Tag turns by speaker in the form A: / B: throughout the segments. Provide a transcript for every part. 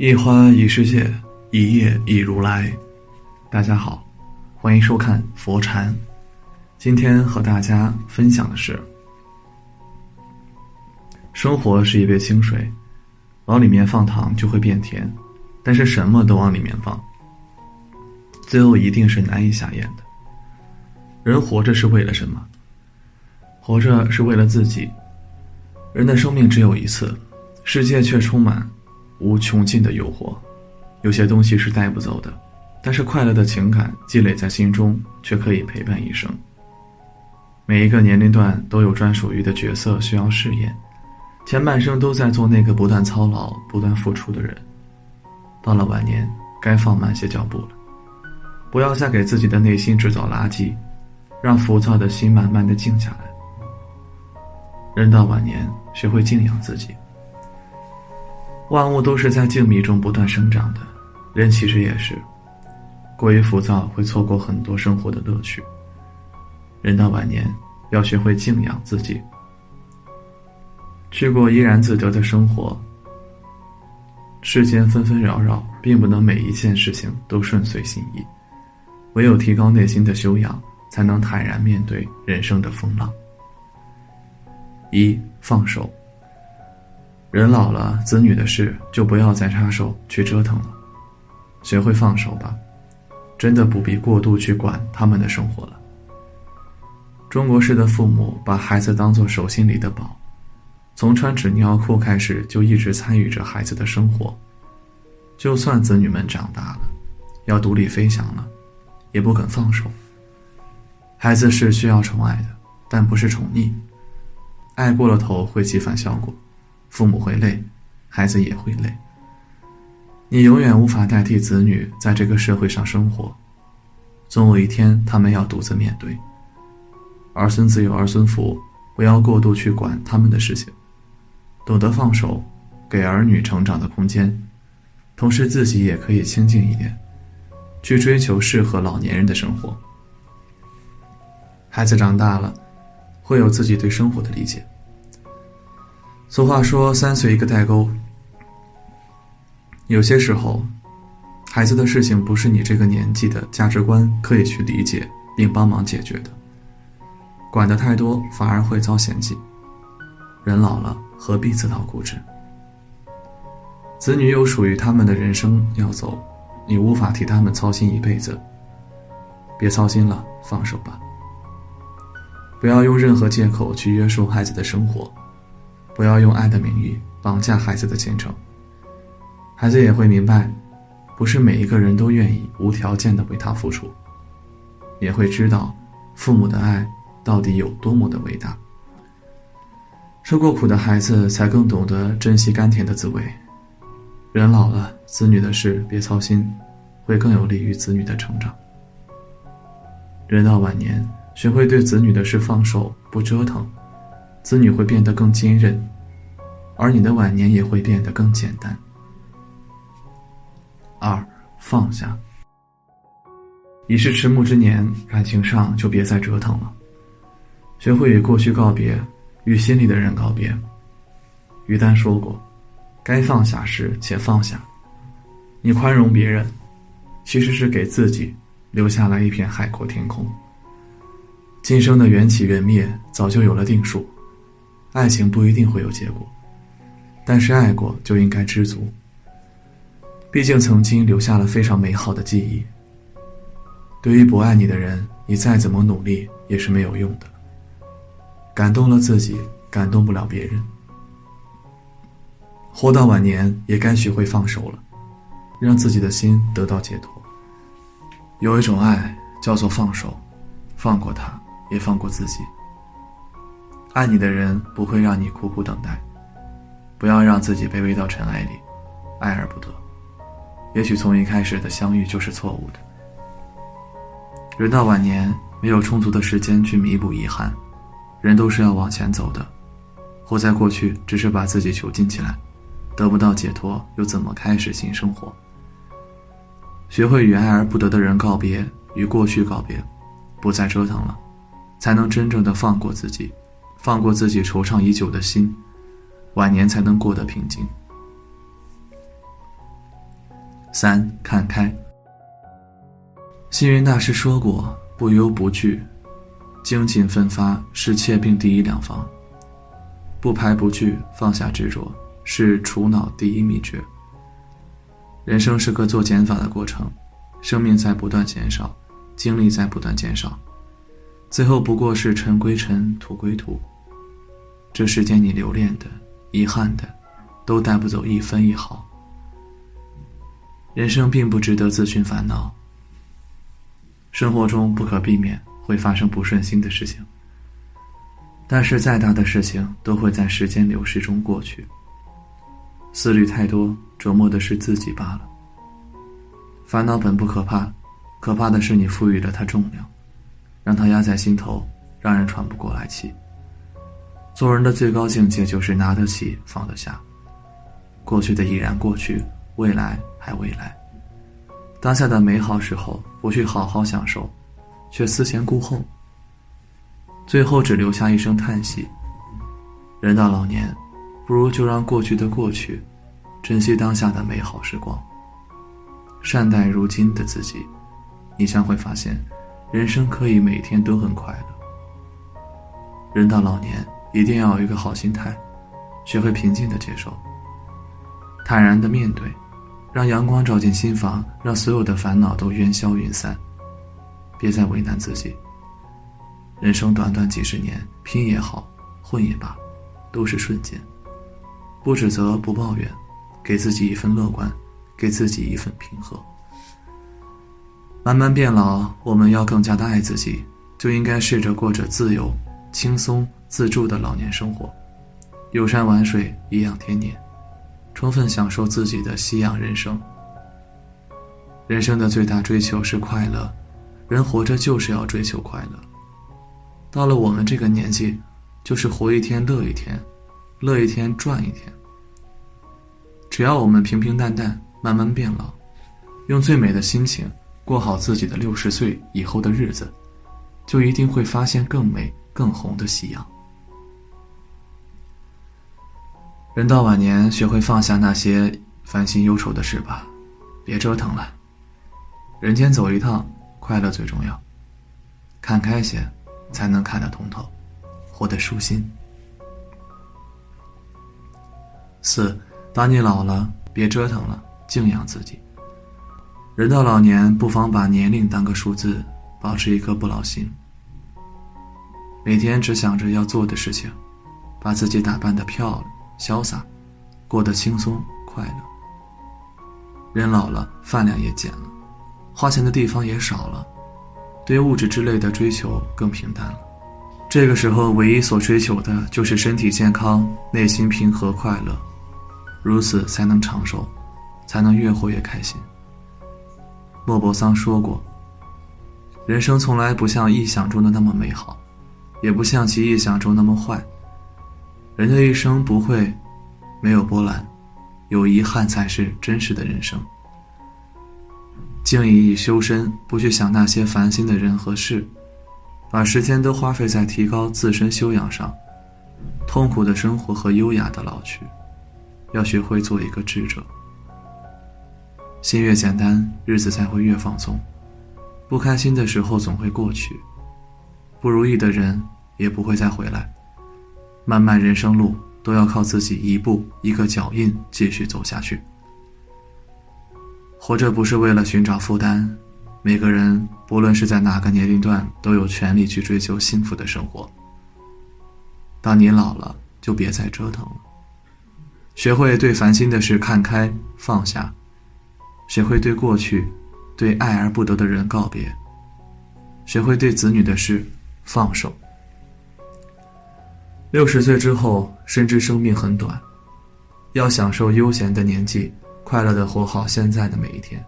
A: 一花一世界，一叶一如来。大家好，欢迎收看佛禅。今天和大家分享的是：生活是一杯清水，往里面放糖就会变甜，但是什么都往里面放，最后一定是难以下咽的。人活着是为了什么？活着是为了自己。人的生命只有一次，世界却充满。无穷尽的诱惑，有些东西是带不走的，但是快乐的情感积累在心中，却可以陪伴一生。每一个年龄段都有专属于的角色需要饰演，前半生都在做那个不断操劳、不断付出的人，到了晚年，该放慢些脚步了，不要再给自己的内心制造垃圾，让浮躁的心慢慢的静下来。人到晚年，学会静养自己。万物都是在静谧中不断生长的，人其实也是。过于浮躁会错过很多生活的乐趣。人到晚年，要学会静养自己，去过怡然自得的生活。世间纷纷扰扰，并不能每一件事情都顺遂心意，唯有提高内心的修养，才能坦然面对人生的风浪。一放手。人老了，子女的事就不要再插手去折腾了，学会放手吧，真的不必过度去管他们的生活了。中国式的父母把孩子当做手心里的宝，从穿纸尿裤开始就一直参与着孩子的生活，就算子女们长大了，要独立飞翔了，也不肯放手。孩子是需要宠爱的，但不是宠溺，爱过了头会起反效果。父母会累，孩子也会累。你永远无法代替子女在这个社会上生活，总有一天他们要独自面对。儿孙自有儿孙福，不要过度去管他们的事情，懂得放手，给儿女成长的空间，同时自己也可以清静一点，去追求适合老年人的生活。孩子长大了，会有自己对生活的理解。俗话说“三岁一个代沟”，有些时候，孩子的事情不是你这个年纪的价值观可以去理解并帮忙解决的。管得太多，反而会遭嫌弃。人老了，何必自讨苦吃？子女有属于他们的人生要走，你无法替他们操心一辈子。别操心了，放手吧。不要用任何借口去约束孩子的生活。不要用爱的名义绑架孩子的前程。孩子也会明白，不是每一个人都愿意无条件的为他付出，也会知道父母的爱到底有多么的伟大。受过苦的孩子才更懂得珍惜甘甜的滋味。人老了，子女的事别操心，会更有利于子女的成长。人到晚年，学会对子女的事放手，不折腾。子女会变得更坚韧，而你的晚年也会变得更简单。二放下，已是迟暮之年，感情上就别再折腾了，学会与过去告别，与心里的人告别。于丹说过：“该放下时且放下。”你宽容别人，其实是给自己留下了一片海阔天空。今生的缘起缘灭，早就有了定数。爱情不一定会有结果，但是爱过就应该知足。毕竟曾经留下了非常美好的记忆。对于不爱你的人，你再怎么努力也是没有用的。感动了自己，感动不了别人。活到晚年，也该学会放手了，让自己的心得到解脱。有一种爱叫做放手，放过他，也放过自己。爱你的人不会让你苦苦等待，不要让自己卑微到尘埃里，爱而不得。也许从一开始的相遇就是错误的。人到晚年，没有充足的时间去弥补遗憾，人都是要往前走的。活在过去，只是把自己囚禁起来，得不到解脱，又怎么开始新生活？学会与爱而不得的人告别，与过去告别，不再折腾了，才能真正的放过自己。放过自己惆怅已久的心，晚年才能过得平静。三看开。星云大师说过：“不忧不惧，精进奋发是切病第一良方；不排不拒，放下执着是除恼第一秘诀。”人生是个做减法的过程，生命在不断减少，精力在不断减少，最后不过是尘归尘，土归土。这世间你留恋的、遗憾的，都带不走一分一毫。人生并不值得自寻烦恼。生活中不可避免会发生不顺心的事情，但是再大的事情都会在时间流逝中过去。思虑太多，折磨的是自己罢了。烦恼本不可怕，可怕的是你赋予了它重量，让它压在心头，让人喘不过来气。做人的最高境界就是拿得起，放得下。过去的已然过去，未来还未来。当下的美好时候不去好好享受，却思前顾后，最后只留下一声叹息。人到老年，不如就让过去的过去，珍惜当下的美好时光，善待如今的自己，你将会发现，人生可以每天都很快乐。人到老年。一定要有一个好心态，学会平静的接受，坦然的面对，让阳光照进心房，让所有的烦恼都烟消云散。别再为难自己。人生短短几十年，拼也好，混也罢，都是瞬间。不指责，不抱怨，给自己一份乐观，给自己一份平和。慢慢变老，我们要更加的爱自己，就应该试着过着自由、轻松。自助的老年生活，游山玩水，颐养天年，充分享受自己的夕阳人生。人生的最大追求是快乐，人活着就是要追求快乐。到了我们这个年纪，就是活一天乐一天，乐一天赚一天。只要我们平平淡淡，慢慢变老，用最美的心情过好自己的六十岁以后的日子，就一定会发现更美、更红的夕阳。人到晚年，学会放下那些烦心忧愁的事吧，别折腾了。人间走一趟，快乐最重要。看开些，才能看得通透，活得舒心。四，当你老了，别折腾了，静养自己。人到老年，不妨把年龄当个数字，保持一颗不老心。每天只想着要做的事情，把自己打扮的漂亮。潇洒，过得轻松快乐。人老了，饭量也减了，花钱的地方也少了，对物质之类的追求更平淡了。这个时候，唯一所追求的就是身体健康，内心平和快乐，如此才能长寿，才能越活越开心。莫泊桑说过：“人生从来不像臆想中的那么美好，也不像其臆想中那么坏。”人的一生不会没有波澜，有遗憾才是真实的人生。静以修身，不去想那些烦心的人和事，把时间都花费在提高自身修养上。痛苦的生活和优雅的老去，要学会做一个智者。心越简单，日子才会越放松。不开心的时候总会过去，不如意的人也不会再回来。漫漫人生路，都要靠自己一步一个脚印继续走下去。活着不是为了寻找负担，每个人不论是在哪个年龄段，都有权利去追求幸福的生活。当你老了，就别再折腾了，学会对烦心的事看开放下，学会对过去、对爱而不得的人告别，学会对子女的事放手。六十岁之后，深知生命很短，要享受悠闲的年纪，快乐的活好现在的每一天。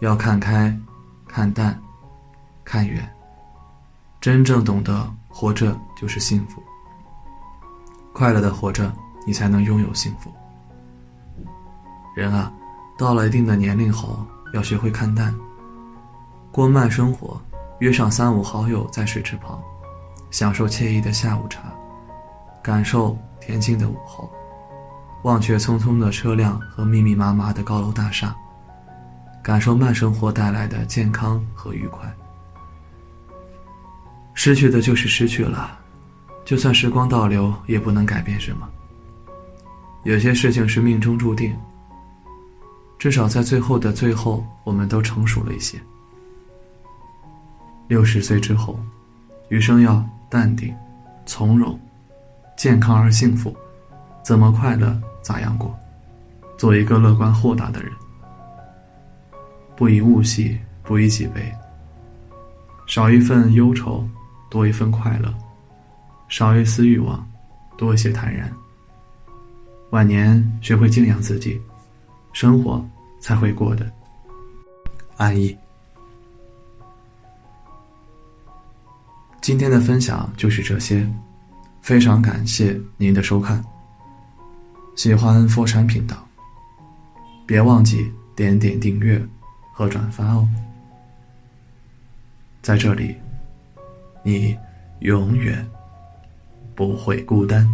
A: 要看开，看淡，看远，真正懂得活着就是幸福。快乐的活着，你才能拥有幸福。人啊，到了一定的年龄后，要学会看淡，过慢生活，约上三五好友在水池旁。享受惬意的下午茶，感受恬静的午后，忘却匆匆的车辆和密密麻麻的高楼大厦，感受慢生活带来的健康和愉快。失去的就是失去了，就算时光倒流，也不能改变什么。有些事情是命中注定，至少在最后的最后，我们都成熟了一些。六十岁之后，余生要淡定、从容、健康而幸福，怎么快乐咋样过，做一个乐观豁达的人，不以物喜，不以己悲，少一份忧愁。多一份快乐，少一丝欲望，多一些坦然。晚年学会静养自己，生活才会过得安逸。今天的分享就是这些，非常感谢您的收看。喜欢佛山频道，别忘记点点订阅和转发哦。在这里。你永远不会孤单。